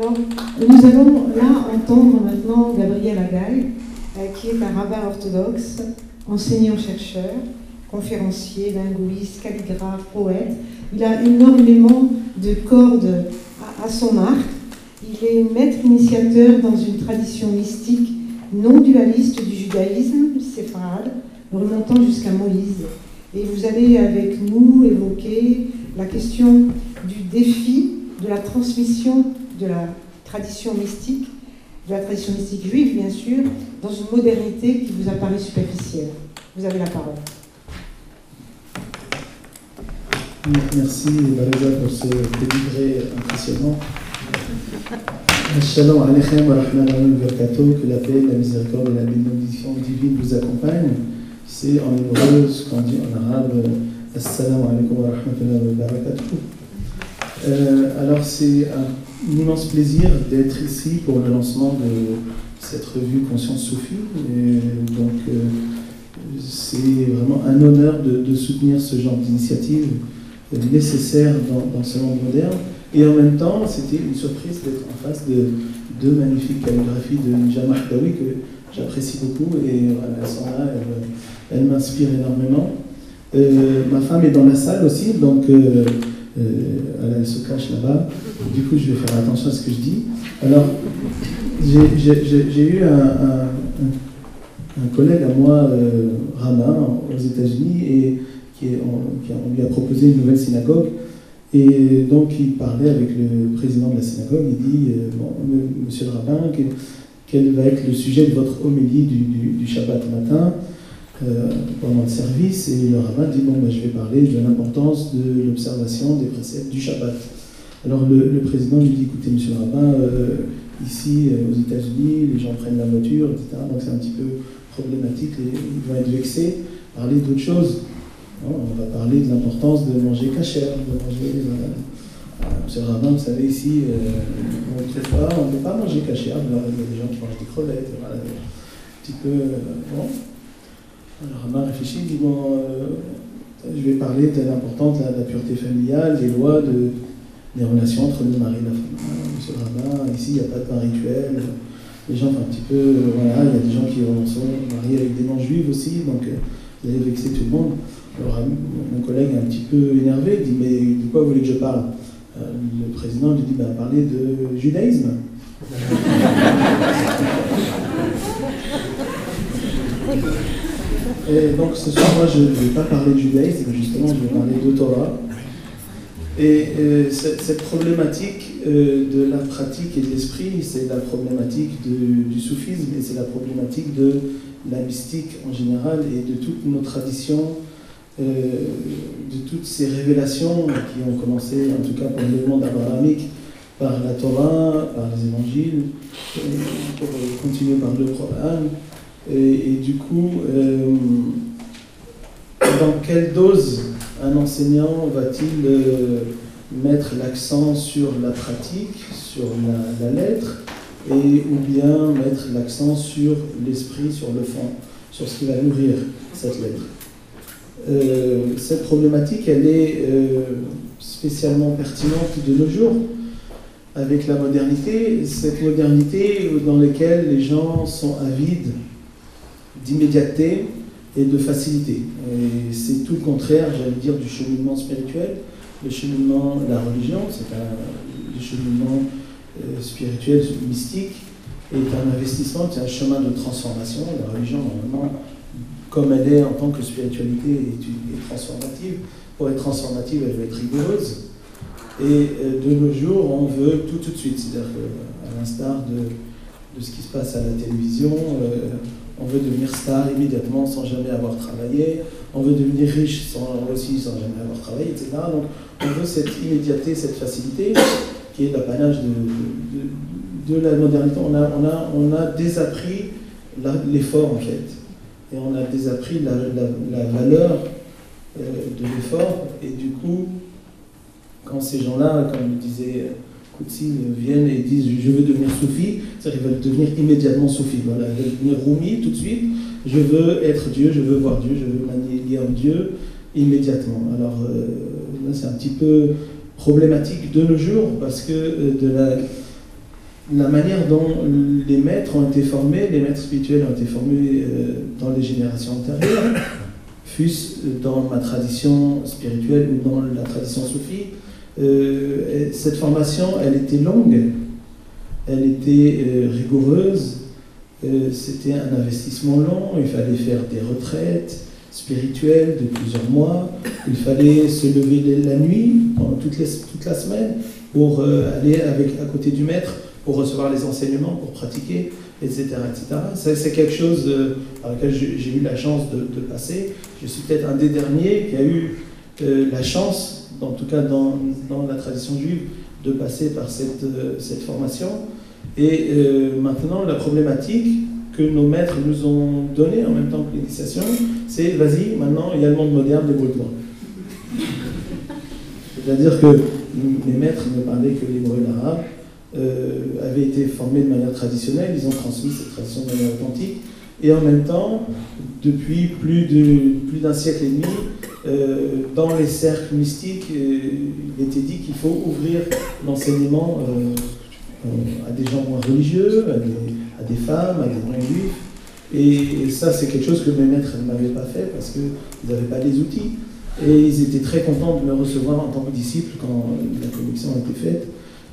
Alors, nous allons là entendre maintenant Gabriel Agaï, euh, qui est un rabbin orthodoxe, enseignant-chercheur, conférencier, linguiste, calligraphe, poète. Il a énormément de cordes à, son arc. Il est maître initiateur dans une tradition mystique non dualiste du judaïsme séfarade, remontant jusqu'à Moïse. Et vous allez avec nous évoquer la question du défi de la transmission de la tradition mystique, de la tradition mystique juive bien sûr, dans une modernité qui vous apparaît superficielle. Vous avez la parole. Merci Valéza pour ce délivré impressionnant. Shalom alaykum wa rahmatullahi wa que la paix, la miséricorde et la bénédiction divine vous accompagnent. C'est en hébreu ce qu'on dit en arabe Assalamu alaikum wa rahmatullahi wa euh, alors c'est un immense plaisir d'être ici pour le lancement de cette revue Conscience Sophie. Et donc euh, c'est vraiment un honneur de, soutenir ce genre d'initiative nécessaire dans, ce monde moderne. Et en même temps, c'était une surprise d'être en face de deux magnifiques calligraphies de Jamal Dawi que j'apprécie beaucoup et voilà, elles sont là, elles, m'inspirent énormément. Euh, ma femme est dans la salle aussi, donc euh, elle se cache là-bas. Du coup, je vais faire attention à ce que je dis. Alors, j'ai eu un, collègue à moi, euh, aux États-Unis, et qui, on, lui a proposé une nouvelle synagogue. Et donc, il parlait avec le président de la synagogue. Il dit euh, bon, Monsieur le rabbin, quel, va être le sujet de votre homélie du, du, du Shabbat matin? Euh, pendant le service et le rabbin dit bon ben, je vais parler de l'importance de l'observation des préceptes du Shabbat. Alors le, président lui dit écoutez monsieur le rabbin, euh, ici euh, aux États-Unis les gens prennent la voiture, etc. Donc c'est un petit peu problématique, ils vont être vexés, parler d'autre chose. on va parler de l'importance de manger cachère, de manger. monsieur le rabbin, vous savez, ici, on ne pas, on peut pas manger cachère. il y a des gens qui mangent des crevettes, voilà, un petit peu. bon. Alors Rama réfléchit, dit bon, euh, je vais parler de l'importance de la, pureté familiale, des lois, de, des relations entre le mari et la femme. Ah, monsieur le ici il n'y a pas de bain rituel. Les gens font un petit peu, euh, voilà, il y a des gens qui sont mariés avec des noms juifs aussi, donc euh, vous allez vexer tout le monde. Alors mon collègue est un petit peu énervé, il dit mais de quoi vous voulez que je parle? Le président lui dit bah, parler de judaïsme. Donc ce soir, moi, je ne vais pas parler de judaïsme, justement, je vais parler de Torah. Et euh, cette, problématique euh, de la pratique et de l'esprit, c'est la problématique du soufisme et c'est la problématique de la mystique en général et de toutes nos traditions, euh, de toutes ces révélations qui ont commencé, en tout cas pour le monde abrahamique, par la Torah, par les évangiles, pour continuer par le Coran. Et, du coup, euh, dans quelle dose un enseignant va-t-il euh, mettre l'accent sur la pratique, sur la, lettre, et, ou bien mettre l'accent sur l'esprit, sur le fond, sur ce qui va nourrir cette lettre? Euh, Cette problématique, elle est spécialement pertinente de nos jours avec la modernité, cette modernité dans laquelle les gens sont avides d'immédiateté et de facilité. C'est tout le contraire, j'allais dire, du cheminement spirituel. Le cheminement, la religion, c'est un cheminement euh, spirituel, mystique, est un investissement, c'est un chemin de transformation. La religion, normalement, comme elle est en tant que spiritualité, est, transformative. Pour être transformative, elle veut être rigoureuse. Et euh, de nos jours, on veut tout tout de suite. C'est-à-dire qu'à l'instar de, de, ce qui se passe à la télévision, euh, on veut devenir star immédiatement sans jamais avoir travaillé, on veut devenir riche sans, aussi sans jamais avoir travaillé, etc. Donc on veut cette immédiateté, cette facilité qui est l'apanage de, la modernité. On a, désappris l'effort en fait, et on a désappris la, la, valeur euh, de l'effort, et du coup, quand ces gens-là, comme le disait Koutsi viennent et disent je veux devenir soufi, c'est-à-dire qu'ils veulent devenir immédiatement soufi. Voilà, ils veulent devenir roumi tout de suite. Je veux être Dieu, je veux voir Dieu, je veux manier en Dieu immédiatement. Alors euh, là, c'est un petit peu problématique de nos jours parce que euh, de la, la manière dont les maîtres ont été formés, les maîtres spirituels ont été formés euh, dans les générations antérieures, fût-ce dans ma tradition spirituelle ou dans la tradition soufie. Euh, cette formation, elle était longue, elle était euh, rigoureuse, c'était un investissement long, il fallait faire des retraites spirituelles de plusieurs mois, il fallait se lever la nuit pendant toute, la semaine pour aller avec, à côté du maître pour recevoir les enseignements, pour pratiquer, etc. etc. C'est quelque chose euh, par lequel j'ai eu la chance de, passer. Je suis peut-être un des derniers qui a eu euh, la chance, en tout cas dans, dans, la tradition juive, de passer par cette, euh, cette formation. Et maintenant, la problématique que nos maîtres nous ont donnée en même temps que l'initiation, c'est vas-y, maintenant, il y a le monde moderne, débrouille-toi. C'est-à-dire que mes maîtres ne parlaient que l'hébreu et l'arabe, euh, avaient été formés de manière traditionnelle, ils ont transmis cette tradition de manière authentique, et en même temps, depuis plus d'un plus siècle et demi, euh, dans les cercles mystiques, euh, il était dit qu'il faut ouvrir l'enseignement à des gens moins religieux, à des, femmes, à des moins juifs. Et, ça, c'est quelque chose que mes maîtres n'avaient pas fait parce qu'ils n'avaient pas les outils. Et ils étaient très contents de me recevoir en tant que disciple quand la connexion a été faite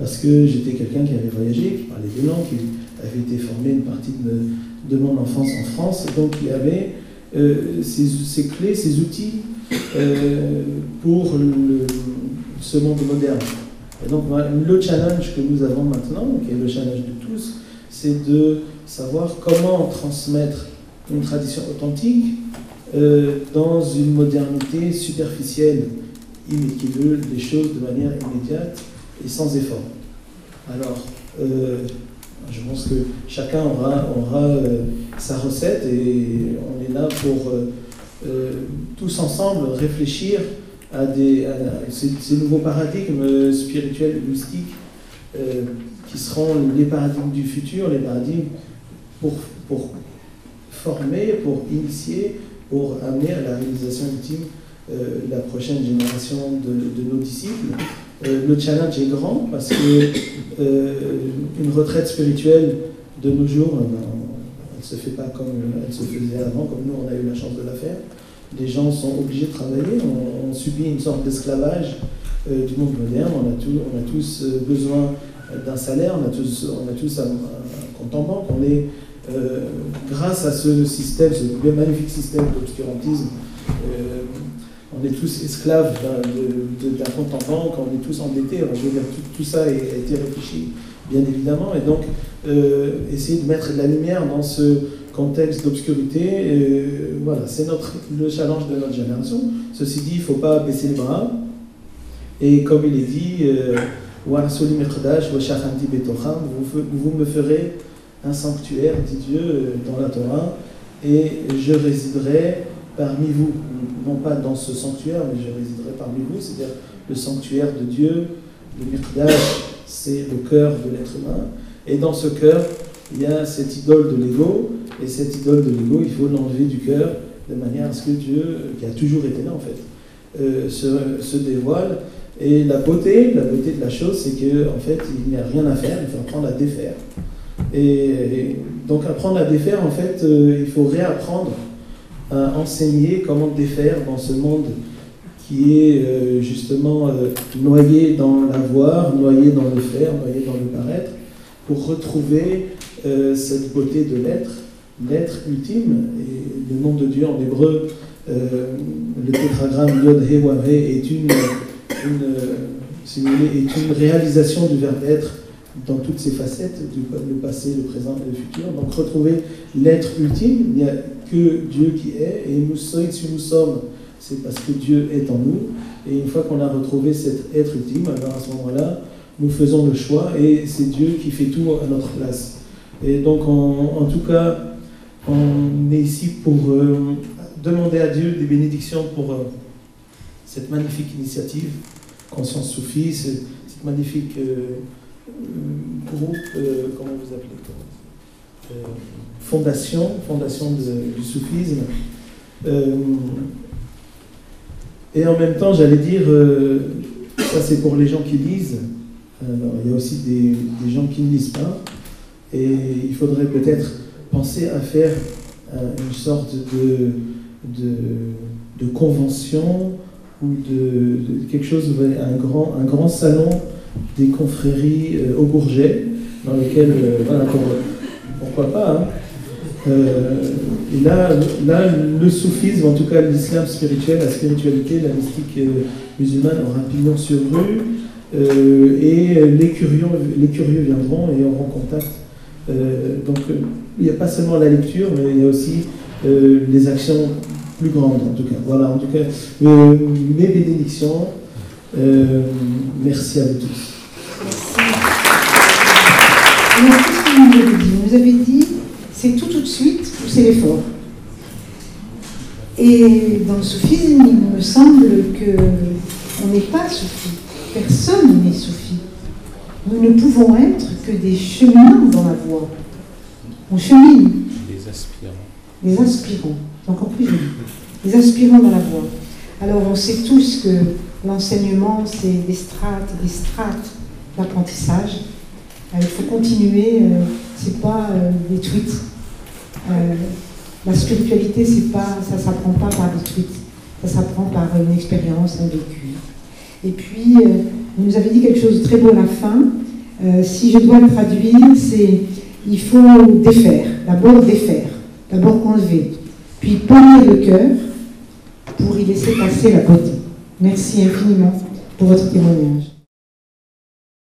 parce que j'étais quelqu'un qui avait voyagé, qui parlait deux langues, qui avait été formé une partie de, mon enfance en France, donc il avait euh, ces, clés, ces outils euh, pour ce monde moderne. Et donc le challenge que nous avons maintenant, qui est le challenge de tous, c'est de savoir comment transmettre une tradition authentique euh, dans une modernité superficielle, qui veut des choses de manière immédiate et sans effort. Alors, euh, je pense que chacun aura, aura sa recette et on est là pour tous ensemble réfléchir à, ces, nouveaux paradigmes spirituels et mystiques qui seront les paradigmes du futur, les paradigmes pour, former, pour initier, pour amener à la réalisation ultime la prochaine génération de, nos disciples. Euh, le challenge est grand parce que euh, une retraite spirituelle de nos jours, euh, ne se fait pas comme elle se faisait avant, comme nous on a eu la chance de la faire. Les gens sont obligés de travailler, on, subit une sorte d'esclavage du monde moderne, on a, tous besoin d'un salaire, on a tous, un, compte en banque, on est, grâce à ce système, ce magnifique système d'obscurantisme, on est tous esclaves d'un compte en banque, on est tous endettés. je veux dire, tout, ça a, été réfléchi, bien évidemment. Et donc, euh, essayer de mettre de la lumière dans ce contexte d'obscurité, euh, voilà, c'est le challenge de notre génération. Ceci dit, il ne faut pas baisser les bras. Et comme il est dit, euh, vous, vous me ferez un sanctuaire, dit Dieu dans la Torah, et je résiderai parmi vous, non pas dans ce sanctuaire, mais je résiderai parmi vous, c'est-à-dire le sanctuaire de Dieu, le Mikdash, c'est le cœur de l'être humain, et dans ce cœur, il y a cette idole de l'ego, et cette idole de l'ego, il faut l'enlever du cœur de manière à ce que Dieu, qui a toujours été là en fait, euh, se, dévoile. Et la beauté, de la chose, c'est qu'en en fait, il n'y a rien à faire, il faut apprendre à défaire. Et, donc apprendre à défaire, en fait, euh, il faut réapprendre à enseigner comment défaire dans ce monde qui est euh, justement euh, noyé dans l'avoir, noyé dans le faire, noyé dans le paraître, pour retrouver euh, cette beauté de l'être, l'être ultime. Et le nom de Dieu en hébreu, le tétragramme Yod He Wav est une, une, est une réalisation du verbe être dans toutes ses facettes, le passé, le présent et le futur. Donc retrouver l'être ultime, il n'y a que Dieu qui est, et nous, si nous sommes, c'est parce que Dieu est en nous. Et une fois qu'on a retrouvé cet être ultime, alors à ce moment-là, nous faisons le choix, et c'est Dieu qui fait tout à notre place. Et donc, en, tout cas, on est ici pour euh, demander à Dieu des bénédictions pour euh, cette magnifique initiative, Conscience Soufie, cette, magnifique... Euh, groupe, comment vous appelez Fondation, fondation du soufisme. Euh, et en même temps, j'allais dire, ça c'est pour les gens qui lisent, il y a aussi des, gens qui ne lisent pas. Et il faudrait peut-être penser à faire une sorte de, de, convention ou de, quelque chose, un grand, un grand salon des confréries au Bourget, dans lequel, voilà, pourquoi pas, hein. Euh, et là, là, le soufisme, en tout cas l'islam spirituel, la spiritualité, la mystique euh, musulmane aura pignon sur rue. Euh, et les curieux, les curieux viendront et auront contact. donc il n'y a pas seulement la lecture, mais il y a aussi les actions plus grandes en tout cas. Voilà, en tout cas, mes bénédictions. merci à vous tous. Merci. Vous avez dit c'est tout tout de suite ou c'est l'effort. Et dans le soufisme, il me semble que on n'est pas soufi. Personne n'est soufi. Nous ne pouvons être que des cheminants dans la voie. On chemine. Des aspirants. Des aspirants. Encore plus joli. Des aspirants dans la voie. Alors on sait tous que l'enseignement, c'est des strates, des strates d'apprentissage. Euh, il faut continuer. Euh, c'est pas euh, des tweets. Euh, la spiritualité, c'est pas, ça s'apprend pas par des tweets, ça s'apprend par une expérience, un vécu. Et puis, euh, vous nous avez dit quelque chose de très beau à la fin. Euh, si je dois le traduire, c'est il faut défaire, d'abord défaire, d'abord enlever, puis polir le cœur pour y laisser passer la beauté. Merci infiniment pour votre témoignage.